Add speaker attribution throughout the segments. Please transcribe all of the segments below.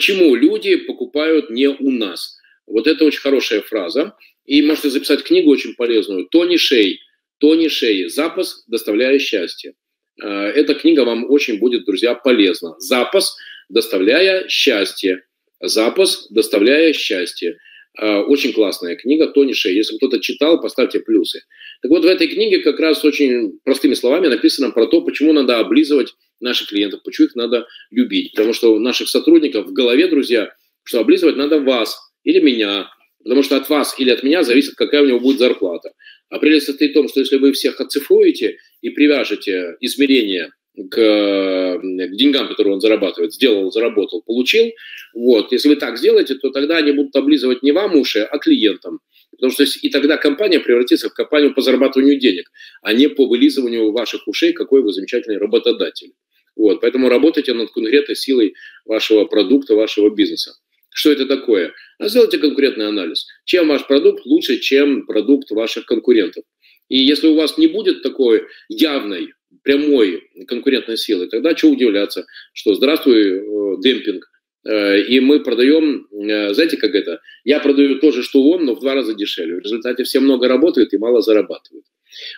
Speaker 1: почему люди покупают не у нас. Вот это очень хорошая фраза. И можете записать книгу очень полезную. Тони Шей. Тони Шей. Запас, доставляя счастье. Э, эта книга вам очень будет, друзья, полезна. Запас, доставляя счастье. Запас, доставляя счастье. Э, очень классная книга Тони Шей. Если кто-то читал, поставьте плюсы. Так вот, в этой книге как раз очень простыми словами написано про то, почему надо облизывать наших клиентов, почему их надо любить. Потому что наших сотрудников в голове, друзья, что облизывать надо вас или меня, потому что от вас или от меня зависит, какая у него будет зарплата. А прелесть состоит в том, что если вы всех оцифруете и привяжете измерение к, к деньгам, которые он зарабатывает, сделал, заработал, получил, вот, если вы так сделаете, то тогда они будут облизывать не вам уши, а клиентам. Потому что и тогда компания превратится в компанию по зарабатыванию денег, а не по вылизыванию ваших ушей, какой вы замечательный работодатель. Вот, поэтому работайте над конкретной силой вашего продукта, вашего бизнеса. Что это такое? А сделайте конкурентный анализ. Чем ваш продукт лучше, чем продукт ваших конкурентов? И если у вас не будет такой явной, прямой конкурентной силы, тогда что удивляться, что здравствуй, э, демпинг, э, и мы продаем, э, знаете, как это? Я продаю то же, что он, но в два раза дешевле. В результате все много работают и мало зарабатывают.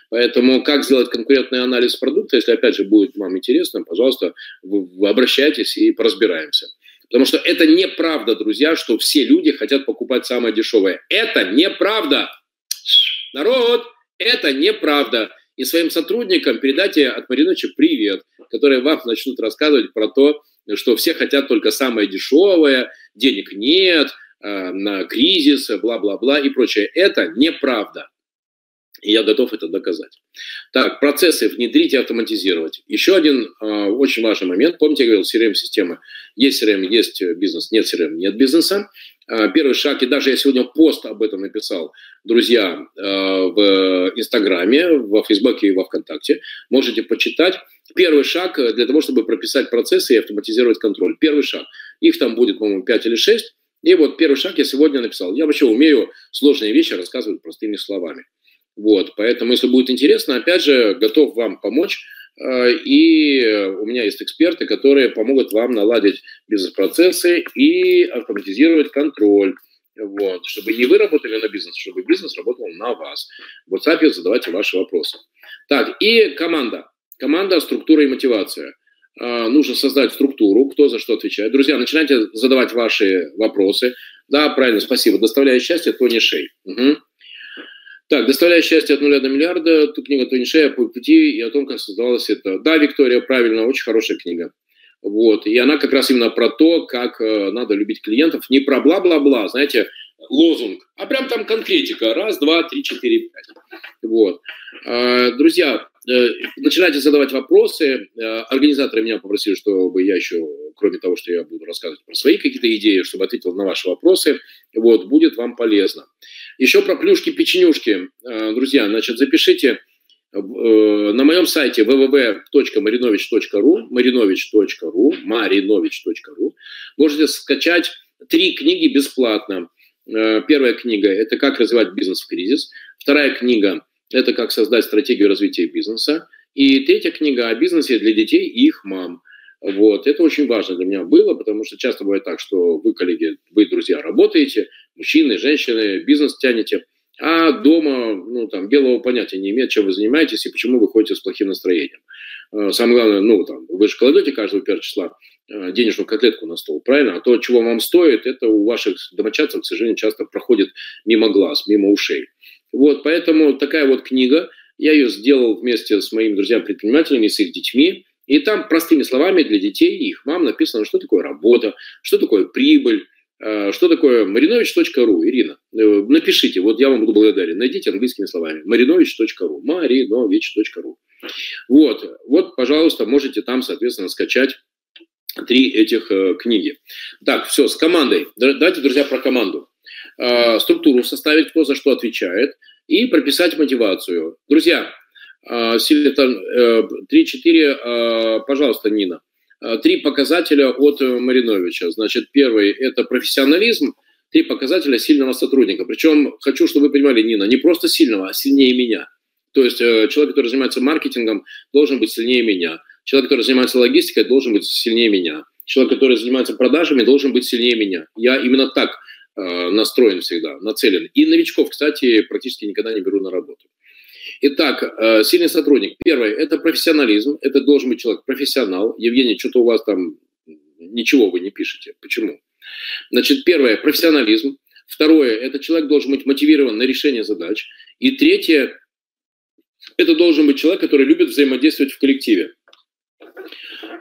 Speaker 1: Поэтому как сделать конкурентный анализ продукта, если, опять же, будет вам интересно, пожалуйста, обращайтесь и поразбираемся. Потому что это неправда, друзья, что все люди хотят покупать самое дешевое. Это неправда. Народ, это неправда. И своим сотрудникам передайте от Мариновича привет, которые вам начнут рассказывать про то, что все хотят только самое дешевое, денег нет, э, на кризис, бла-бла-бла и прочее. Это неправда. И я готов это доказать. Так, процессы внедрить и автоматизировать. Еще один э, очень важный момент. Помните, я говорил, CRM-система. Есть CRM, есть бизнес, нет CRM, нет бизнеса. Э, первый шаг, и даже я сегодня пост об этом написал, друзья, э, в Инстаграме, во Фейсбуке и во Вконтакте. Можете почитать. Первый шаг для того, чтобы прописать процессы и автоматизировать контроль. Первый шаг. Их там будет, по-моему, 5 или 6. И вот первый шаг я сегодня написал. Я вообще умею сложные вещи рассказывать простыми словами. Вот, поэтому, если будет интересно, опять же, готов вам помочь. Э, и у меня есть эксперты, которые помогут вам наладить бизнес-процессы и автоматизировать контроль. Вот, чтобы не вы работали на бизнес, чтобы бизнес работал на вас. В WhatsApp задавайте ваши вопросы. Так, и команда. Команда, структура и мотивация. Э, нужно создать структуру, кто за что отвечает. Друзья, начинайте задавать ваши вопросы. Да, правильно, спасибо. Доставляя счастье, Тони Шей. Угу. Так, «Доставляя счастье от нуля до миллиарда», тут книга Тони Шея по пути и о том, как создавалось это. Да, Виктория, правильно, очень хорошая книга. Вот. И она как раз именно про то, как э, надо любить клиентов. Не про бла-бла-бла, знаете, лозунг, а прям там конкретика. Раз, два, три, четыре, пять. Вот. Э, друзья, э, начинайте задавать вопросы. Э, организаторы меня попросили, чтобы я еще, кроме того, что я буду рассказывать про свои какие-то идеи, чтобы ответил на ваши вопросы. Вот, будет вам полезно. Еще про плюшки-печенюшки. Э, друзья, значит, запишите э, на моем сайте www.marinovich.ru, marinovich.ru, marinovich.ru можете скачать три книги бесплатно. Э, первая книга – это «Как развивать бизнес в кризис». Вторая книга – это «Как создать стратегию развития бизнеса». И третья книга о бизнесе для детей и их мам – вот. Это очень важно для меня было, потому что часто бывает так, что вы, коллеги, вы, друзья, работаете, мужчины, женщины, бизнес тянете, а дома, ну, там, белого понятия не имеет, чем вы занимаетесь и почему вы ходите с плохим настроением. Э, самое главное, ну, там, вы же кладете каждого первого числа э, денежную котлетку на стол, правильно? А то, чего вам стоит, это у ваших домочадцев, к сожалению, часто проходит мимо глаз, мимо ушей. Вот, поэтому такая вот книга, я ее сделал вместе с моими друзьями-предпринимателями, с их детьми, и там простыми словами для детей и их мам написано, что такое работа, что такое прибыль, что такое marinovich.ru, Ирина, э, напишите, вот я вам буду благодарен, найдите английскими словами, marinovich.ru, marinovich.ru. Вот, вот, пожалуйста, можете там, соответственно, скачать три этих э, книги. Так, все, с командой. Давайте, друзья, про команду. Э, структуру составить, кто за что отвечает, и прописать мотивацию. Друзья, а, Силитон 3-4, э, а, пожалуйста, Нина. А, три показателя от Мариновича. Значит, первый – это профессионализм, три показателя сильного сотрудника. Причем хочу, чтобы вы понимали, Нина, не просто сильного, а сильнее меня. То есть э, человек, который занимается маркетингом, должен быть сильнее меня. Человек, который занимается логистикой, должен быть сильнее меня. человек, который занимается продажами, должен быть сильнее меня. Я именно так э, настроен всегда, нацелен. И новичков, кстати, практически никогда не беру на работу. Итак, э, сильный сотрудник. Первое – это профессионализм. Это должен быть человек профессионал. Евгений, что-то у вас там ничего вы не пишете. Почему? Значит, первое – профессионализм. Второе – это человек должен быть мотивирован на решение задач. И третье – это должен быть человек, который любит взаимодействовать в коллективе.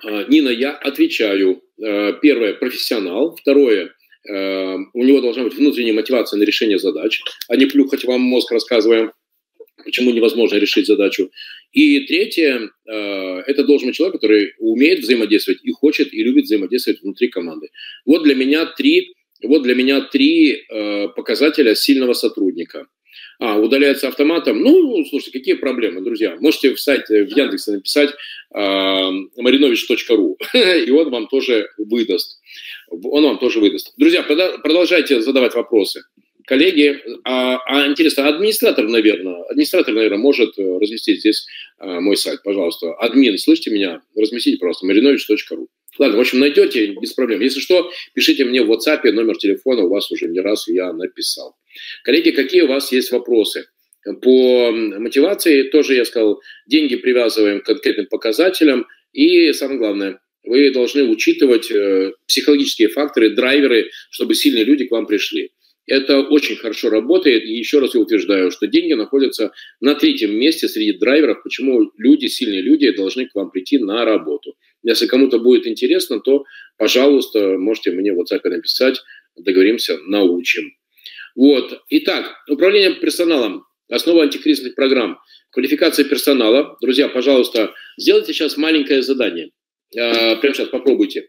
Speaker 1: А, Нина, я отвечаю. Э, первое – профессионал. Второе э, – у него должна быть внутренняя мотивация на решение задач, а не плюхать вам мозг, рассказываем, почему невозможно решить задачу. И третье э, – это должен быть человек, который умеет взаимодействовать и хочет, и любит взаимодействовать внутри команды. Вот для меня три, вот для меня три показателя сильного сотрудника – а, удаляется автоматом. Ну, слушайте, какие проблемы, друзья? Можете в сайте, в Яндексе написать э, marinovich.ru, и он вам тоже выдаст. Он вам тоже выдаст. Друзья, продолжайте задавать вопросы. Коллеги, а, а интересно, администратор, наверное, администратор, наверное, может э, разместить здесь а, мой сайт, пожалуйста. Админ, слышите меня? Разместите, пожалуйста, marinovich.ru. Ладно, в общем, найдете без проблем. Если что, пишите мне в WhatsApp, номер телефона у вас уже не раз я написал. Коллеги, какие у вас есть вопросы? По мотивации тоже я сказал, деньги привязываем к конкретным показателям. И самое главное, вы должны учитывать э, психологические факторы, драйверы, чтобы сильные люди к вам пришли. Это очень хорошо работает. И еще раз я утверждаю, что деньги находятся на третьем месте среди драйверов, почему люди, сильные люди, должны к вам прийти на работу. Если кому-то будет интересно, то, пожалуйста, можете мне в WhatsApp написать, договоримся, научим. Вот. Итак, управление персоналом. Основа антикризисных программ. Квалификация персонала. Друзья, пожалуйста, сделайте сейчас маленькое задание. Э, прямо сейчас попробуйте.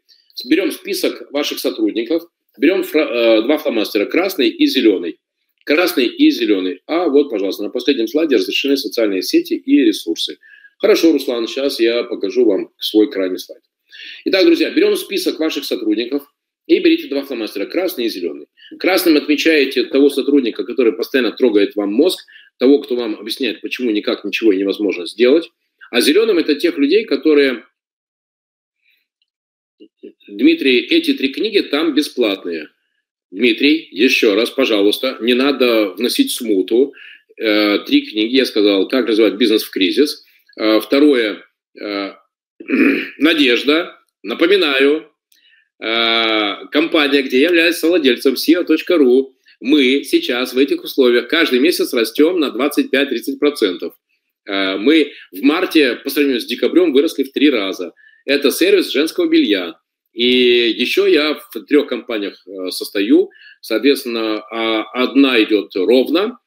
Speaker 1: Берем список ваших сотрудников, берем э, два фломастера, красный и зеленый. Красный и зеленый. А вот, пожалуйста, на последнем слайде разрешены социальные сети и ресурсы. Хорошо, Руслан, сейчас я покажу вам свой крайний слайд. Итак, друзья, берем список ваших сотрудников и берите два фломастера, красный и зеленый. Красным отмечаете того сотрудника, который постоянно трогает вам мозг, того, кто вам объясняет, почему никак ничего невозможно сделать. А зеленым это тех людей, которые... Дмитрий, эти три книги там бесплатные. Дмитрий, еще раз, пожалуйста, не надо вносить смуту. Э, три книги, я сказал, как развивать бизнес в кризис. Э, второе, э, надежда. Напоминаю, компания, где я являюсь владельцем SEO.ru, мы сейчас в этих условиях каждый месяц растем на 25-30%. Э, мы в марте по сравнению с декабрем выросли в три раза. Это сервис женского белья. И еще я в трех компаниях э, состою. Соответственно, а одна идет ровно,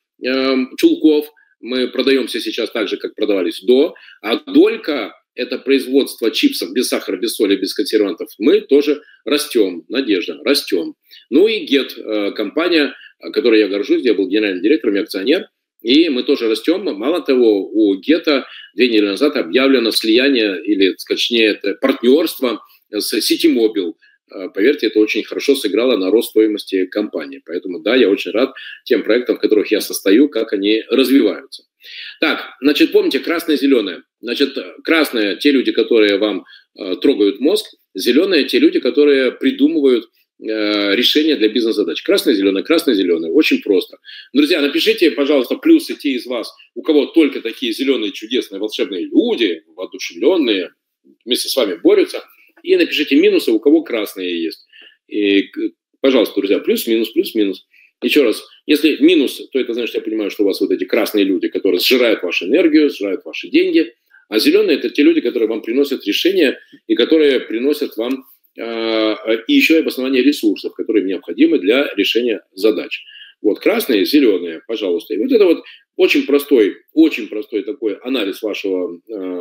Speaker 1: Чулков. Мы продаемся сейчас так же, как продавались до. А Долька это производство чипсов без сахара, без соли, без консервантов, мы тоже растем, Надежда, растем. Ну и ГЕТ, э, компания, которой я горжусь, я был генеральным директором и акционер, и мы тоже растем. Мало того, у ГЕТа две недели назад объявлено слияние, или, точнее, это партнерство с Ситимобил. Э, поверьте, это очень хорошо сыграло на рост стоимости компании. Поэтому, да, я очень рад тем проектам, в которых я состою, как они развиваются. Так, значит, помните, красное-зеленое. Значит, красное – те люди, которые вам э, трогают мозг, зеленое – те люди, которые придумывают э, решения для бизнес-задач. Красное-зеленое, красное-зеленое. Очень просто. Друзья, напишите, пожалуйста, плюсы те из вас, у кого только такие зеленые, чудесные, волшебные люди, воодушевленные, вместе с вами борются. И напишите минусы, у кого красные есть. И, пожалуйста, друзья, плюс-минус, плюс-минус. Еще раз, если минус, то это значит, я понимаю, что у вас вот эти красные люди, которые сжирают вашу энергию, сжирают ваши деньги, а зеленые – это те люди, которые вам приносят решения и которые приносят вам э, и еще и обоснование ресурсов, которые необходимы для решения задач. Вот красные, зеленые, пожалуйста. И вот это вот очень простой, очень простой такой анализ вашего э,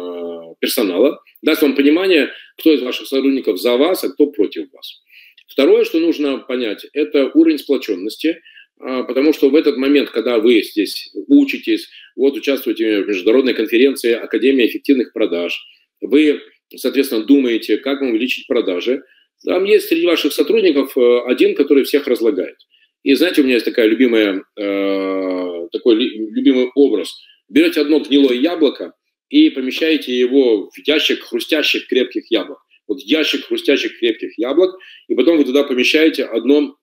Speaker 1: персонала даст вам понимание, кто из ваших сотрудников за вас, а кто против вас. Второе, что нужно понять, это уровень сплоченности, а, потому что в этот момент, когда вы здесь учитесь, вот участвуете в международной конференции Академия эффективных продаж, вы, соответственно, думаете, как вам увеличить продажи, там есть среди ваших сотрудников э, один, который всех разлагает. И знаете, у меня есть такая любимая, э, такой любимый образ. Берете одно гнилое яблоко и помещаете его в ящик хрустящих крепких яблок. вот ящик хрустящих крепких яблок, и потом вы туда помещаете одно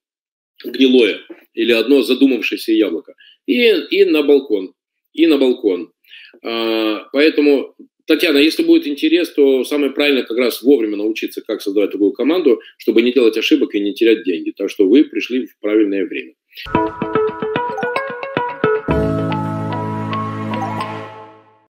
Speaker 1: гнилое или одно задумавшееся яблоко. И, и на балкон. И на балкон. А, поэтому, Татьяна, если будет интерес, то самое правильное как раз вовремя научиться, как создавать такую команду, чтобы не делать ошибок и не терять деньги. Так что вы пришли в правильное время.